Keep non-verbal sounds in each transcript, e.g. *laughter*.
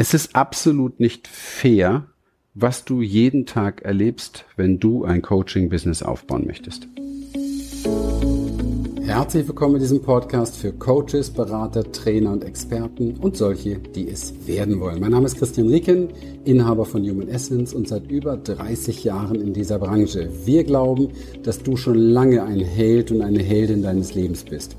Es ist absolut nicht fair, was du jeden Tag erlebst, wenn du ein Coaching-Business aufbauen möchtest. Herzlich willkommen in diesem Podcast für Coaches, Berater, Trainer und Experten und solche, die es werden wollen. Mein Name ist Christian Rieken, Inhaber von Human Essence und seit über 30 Jahren in dieser Branche. Wir glauben, dass du schon lange ein Held und eine Heldin deines Lebens bist,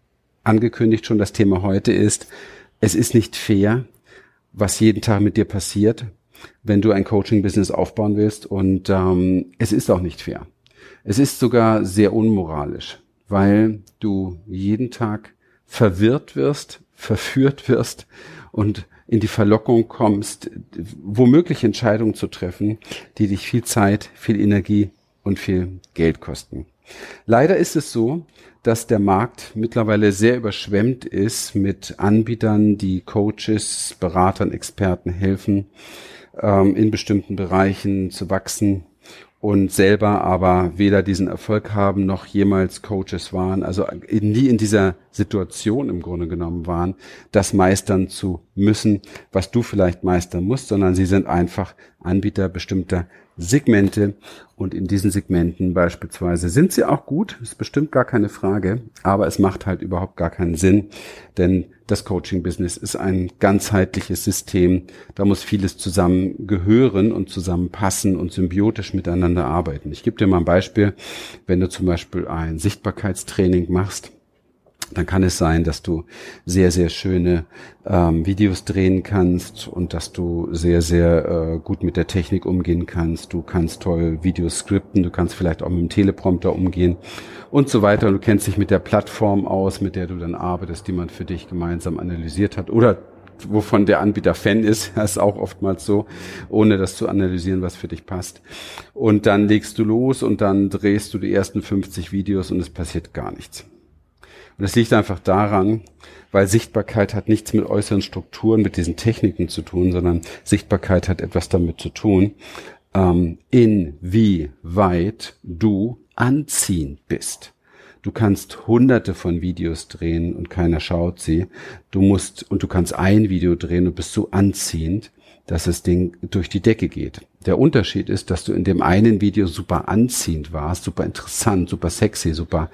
angekündigt schon, das Thema heute ist, es ist nicht fair, was jeden Tag mit dir passiert, wenn du ein Coaching-Business aufbauen willst. Und ähm, es ist auch nicht fair. Es ist sogar sehr unmoralisch, weil du jeden Tag verwirrt wirst, verführt wirst und in die Verlockung kommst, womöglich Entscheidungen zu treffen, die dich viel Zeit, viel Energie und viel Geld kosten. Leider ist es so, dass der Markt mittlerweile sehr überschwemmt ist mit Anbietern, die Coaches, Beratern, Experten helfen, ähm, in bestimmten Bereichen zu wachsen und selber aber weder diesen Erfolg haben noch jemals Coaches waren, also nie in dieser Situation im Grunde genommen waren, das meistern zu müssen, was du vielleicht meistern musst, sondern sie sind einfach Anbieter bestimmter Segmente. Und in diesen Segmenten beispielsweise sind sie auch gut, ist bestimmt gar keine Frage, aber es macht halt überhaupt gar keinen Sinn, denn das Coaching-Business ist ein ganzheitliches System, da muss vieles zusammengehören und zusammenpassen und symbiotisch miteinander arbeiten. Ich gebe dir mal ein Beispiel, wenn du zum Beispiel ein Sichtbarkeitstraining machst, dann kann es sein, dass du sehr, sehr schöne ähm, Videos drehen kannst und dass du sehr, sehr äh, gut mit der Technik umgehen kannst. Du kannst toll Videos skripten, du kannst vielleicht auch mit dem Teleprompter umgehen und so weiter. du kennst dich mit der Plattform aus, mit der du dann arbeitest, die man für dich gemeinsam analysiert hat oder wovon der Anbieter Fan ist, *laughs* das ist auch oftmals so, ohne das zu analysieren, was für dich passt. Und dann legst du los und dann drehst du die ersten 50 Videos und es passiert gar nichts. Und das liegt einfach daran, weil Sichtbarkeit hat nichts mit äußeren Strukturen, mit diesen Techniken zu tun, sondern Sichtbarkeit hat etwas damit zu tun, ähm, inwieweit du anziehend bist. Du kannst hunderte von Videos drehen und keiner schaut sie. Du musst, und du kannst ein Video drehen und bist so anziehend, dass das Ding durch die Decke geht. Der Unterschied ist, dass du in dem einen Video super anziehend warst, super interessant, super sexy, super,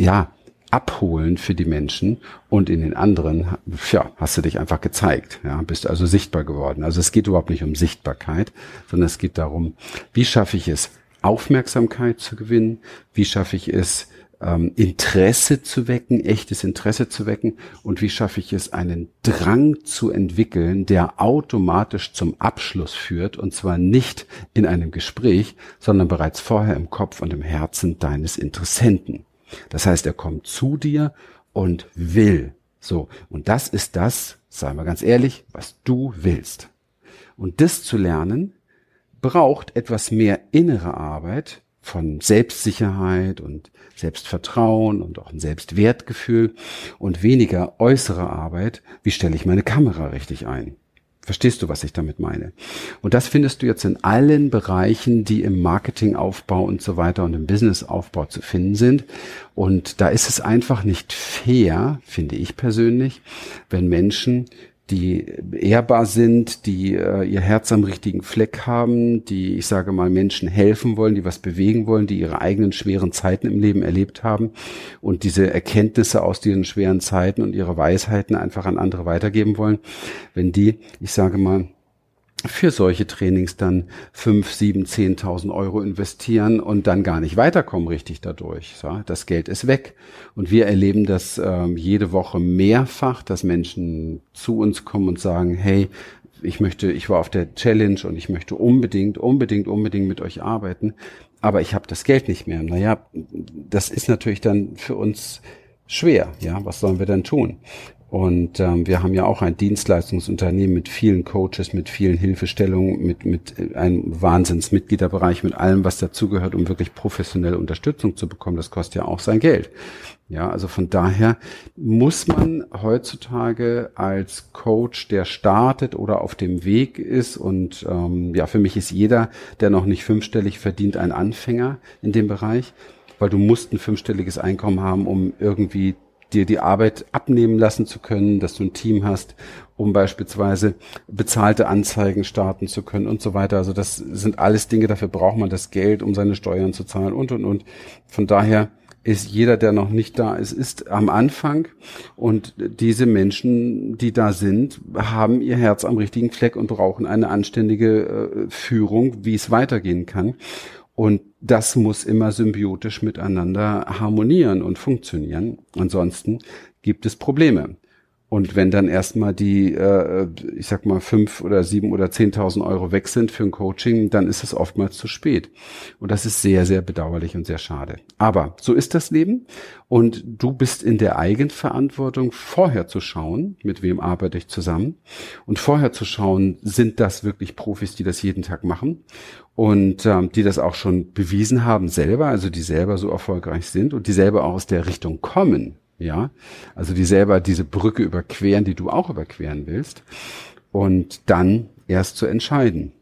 ja, abholen für die Menschen und in den anderen, ja, hast du dich einfach gezeigt, ja, bist also sichtbar geworden. Also es geht überhaupt nicht um Sichtbarkeit, sondern es geht darum, wie schaffe ich es, Aufmerksamkeit zu gewinnen, wie schaffe ich es, ähm, Interesse zu wecken, echtes Interesse zu wecken und wie schaffe ich es, einen Drang zu entwickeln, der automatisch zum Abschluss führt und zwar nicht in einem Gespräch, sondern bereits vorher im Kopf und im Herzen deines Interessenten. Das heißt, er kommt zu dir und will. So. Und das ist das, sagen wir ganz ehrlich, was du willst. Und das zu lernen, braucht etwas mehr innere Arbeit von Selbstsicherheit und Selbstvertrauen und auch ein Selbstwertgefühl und weniger äußere Arbeit, wie stelle ich meine Kamera richtig ein. Verstehst du, was ich damit meine? Und das findest du jetzt in allen Bereichen, die im Marketingaufbau und so weiter und im Businessaufbau zu finden sind. Und da ist es einfach nicht fair, finde ich persönlich, wenn Menschen die ehrbar sind, die äh, ihr Herz am richtigen Fleck haben, die, ich sage mal, Menschen helfen wollen, die was bewegen wollen, die ihre eigenen schweren Zeiten im Leben erlebt haben und diese Erkenntnisse aus diesen schweren Zeiten und ihre Weisheiten einfach an andere weitergeben wollen, wenn die, ich sage mal, für solche Trainings dann fünf, sieben, zehntausend Euro investieren und dann gar nicht weiterkommen richtig dadurch. Das Geld ist weg. Und wir erleben das ähm, jede Woche mehrfach, dass Menschen zu uns kommen und sagen, hey, ich möchte, ich war auf der Challenge und ich möchte unbedingt, unbedingt, unbedingt mit euch arbeiten, aber ich habe das Geld nicht mehr. Naja, das ist natürlich dann für uns schwer. Ja, was sollen wir dann tun? Und ähm, wir haben ja auch ein Dienstleistungsunternehmen mit vielen Coaches, mit vielen Hilfestellungen, mit, mit einem Wahnsinnsmitgliederbereich, mit allem, was dazugehört, um wirklich professionelle Unterstützung zu bekommen. Das kostet ja auch sein Geld. Ja, also von daher muss man heutzutage als Coach, der startet oder auf dem Weg ist und ähm, ja, für mich ist jeder, der noch nicht fünfstellig verdient, ein Anfänger in dem Bereich, weil du musst ein fünfstelliges Einkommen haben, um irgendwie dir die Arbeit abnehmen lassen zu können, dass du ein Team hast, um beispielsweise bezahlte Anzeigen starten zu können und so weiter. Also das sind alles Dinge, dafür braucht man das Geld, um seine Steuern zu zahlen und, und, und. Von daher ist jeder, der noch nicht da ist, ist am Anfang. Und diese Menschen, die da sind, haben ihr Herz am richtigen Fleck und brauchen eine anständige äh, Führung, wie es weitergehen kann. Und das muss immer symbiotisch miteinander harmonieren und funktionieren. Ansonsten gibt es Probleme. Und wenn dann erstmal die, äh, ich sag mal, fünf oder sieben oder zehntausend Euro weg sind für ein Coaching, dann ist es oftmals zu spät. Und das ist sehr, sehr bedauerlich und sehr schade. Aber so ist das Leben. Und du bist in der Eigenverantwortung, vorher zu schauen, mit wem arbeite ich zusammen. Und vorher zu schauen, sind das wirklich Profis, die das jeden Tag machen? Und ähm, die das auch schon bewiesen haben selber, also die selber so erfolgreich sind und die selber auch aus der Richtung kommen ja, also die selber diese Brücke überqueren, die du auch überqueren willst. Und dann erst zu entscheiden.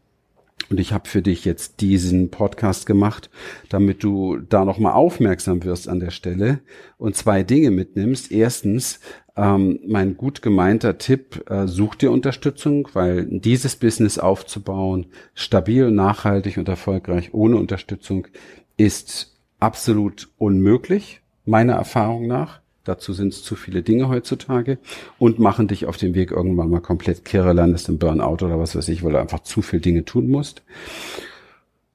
Und ich habe für dich jetzt diesen Podcast gemacht, damit du da nochmal aufmerksam wirst an der Stelle und zwei Dinge mitnimmst. Erstens, ähm, mein gut gemeinter Tipp, äh, such dir Unterstützung, weil dieses Business aufzubauen, stabil, nachhaltig und erfolgreich ohne Unterstützung, ist absolut unmöglich, meiner Erfahrung nach. Dazu sind es zu viele Dinge heutzutage und machen dich auf dem Weg irgendwann mal komplett kirre, landest im Burnout oder was weiß ich, weil du einfach zu viel Dinge tun musst.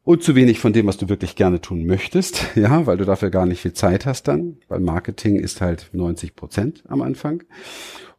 Und zu wenig von dem, was du wirklich gerne tun möchtest, *laughs* ja, weil du dafür gar nicht viel Zeit hast dann, weil Marketing ist halt 90 Prozent am Anfang.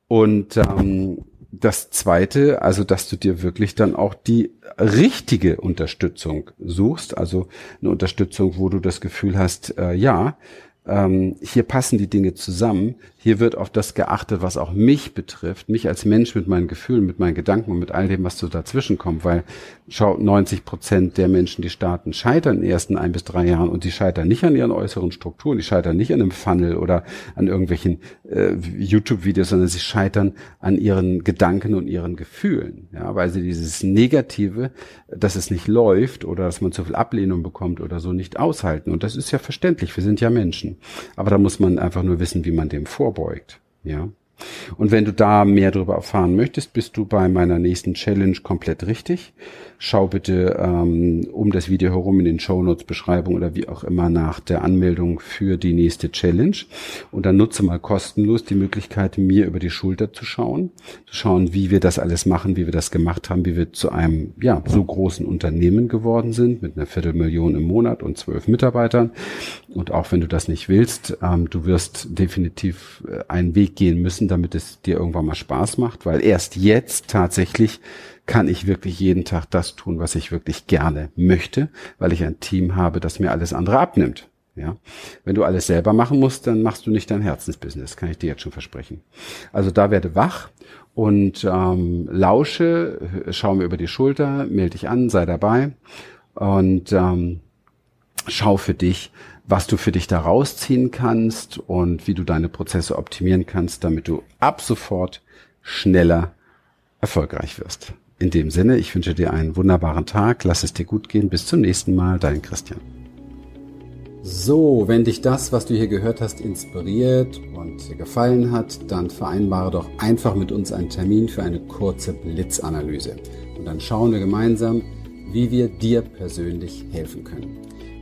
Und ähm, das Zweite, also dass du dir wirklich dann auch die richtige Unterstützung suchst, also eine Unterstützung, wo du das Gefühl hast, äh, ja, ähm, hier passen die Dinge zusammen, hier wird auf das geachtet, was auch mich betrifft, mich als Mensch mit meinen Gefühlen, mit meinen Gedanken und mit all dem, was so dazwischen kommt, weil schau, 90 Prozent der Menschen, die starten, scheitern in den ersten ein bis drei Jahren und die scheitern nicht an ihren äußeren Strukturen, die scheitern nicht an einem Funnel oder an irgendwelchen äh, YouTube-Videos, sondern sie scheitern an ihren Gedanken und ihren Gefühlen, ja, weil sie dieses Negative, dass es nicht läuft oder dass man zu viel Ablehnung bekommt oder so nicht aushalten. Und das ist ja verständlich, wir sind ja Menschen, aber da muss man einfach nur wissen, wie man dem vor vorbeugt. Ja. Und wenn du da mehr darüber erfahren möchtest, bist du bei meiner nächsten Challenge komplett richtig. Schau bitte ähm, um das Video herum in den Shownotes Beschreibung oder wie auch immer nach der Anmeldung für die nächste Challenge. Und dann nutze mal kostenlos die Möglichkeit, mir über die Schulter zu schauen, zu schauen, wie wir das alles machen, wie wir das gemacht haben, wie wir zu einem ja so großen Unternehmen geworden sind mit einer Viertelmillion im Monat und zwölf Mitarbeitern. Und auch wenn du das nicht willst, ähm, du wirst definitiv äh, einen Weg gehen müssen, damit es dir irgendwann mal Spaß macht, weil erst jetzt tatsächlich kann ich wirklich jeden Tag das tun, was ich wirklich gerne möchte, weil ich ein Team habe, das mir alles andere abnimmt. Ja, wenn du alles selber machen musst, dann machst du nicht dein Herzensbusiness, kann ich dir jetzt schon versprechen. Also da werde wach und ähm, lausche, schau mir über die Schulter, melde dich an, sei dabei und ähm, schau für dich, was du für dich da rausziehen kannst und wie du deine Prozesse optimieren kannst, damit du ab sofort schneller erfolgreich wirst. In dem Sinne, ich wünsche dir einen wunderbaren Tag, lass es dir gut gehen, bis zum nächsten Mal, dein Christian. So, wenn dich das, was du hier gehört hast, inspiriert und dir gefallen hat, dann vereinbare doch einfach mit uns einen Termin für eine kurze Blitzanalyse. Und dann schauen wir gemeinsam, wie wir dir persönlich helfen können.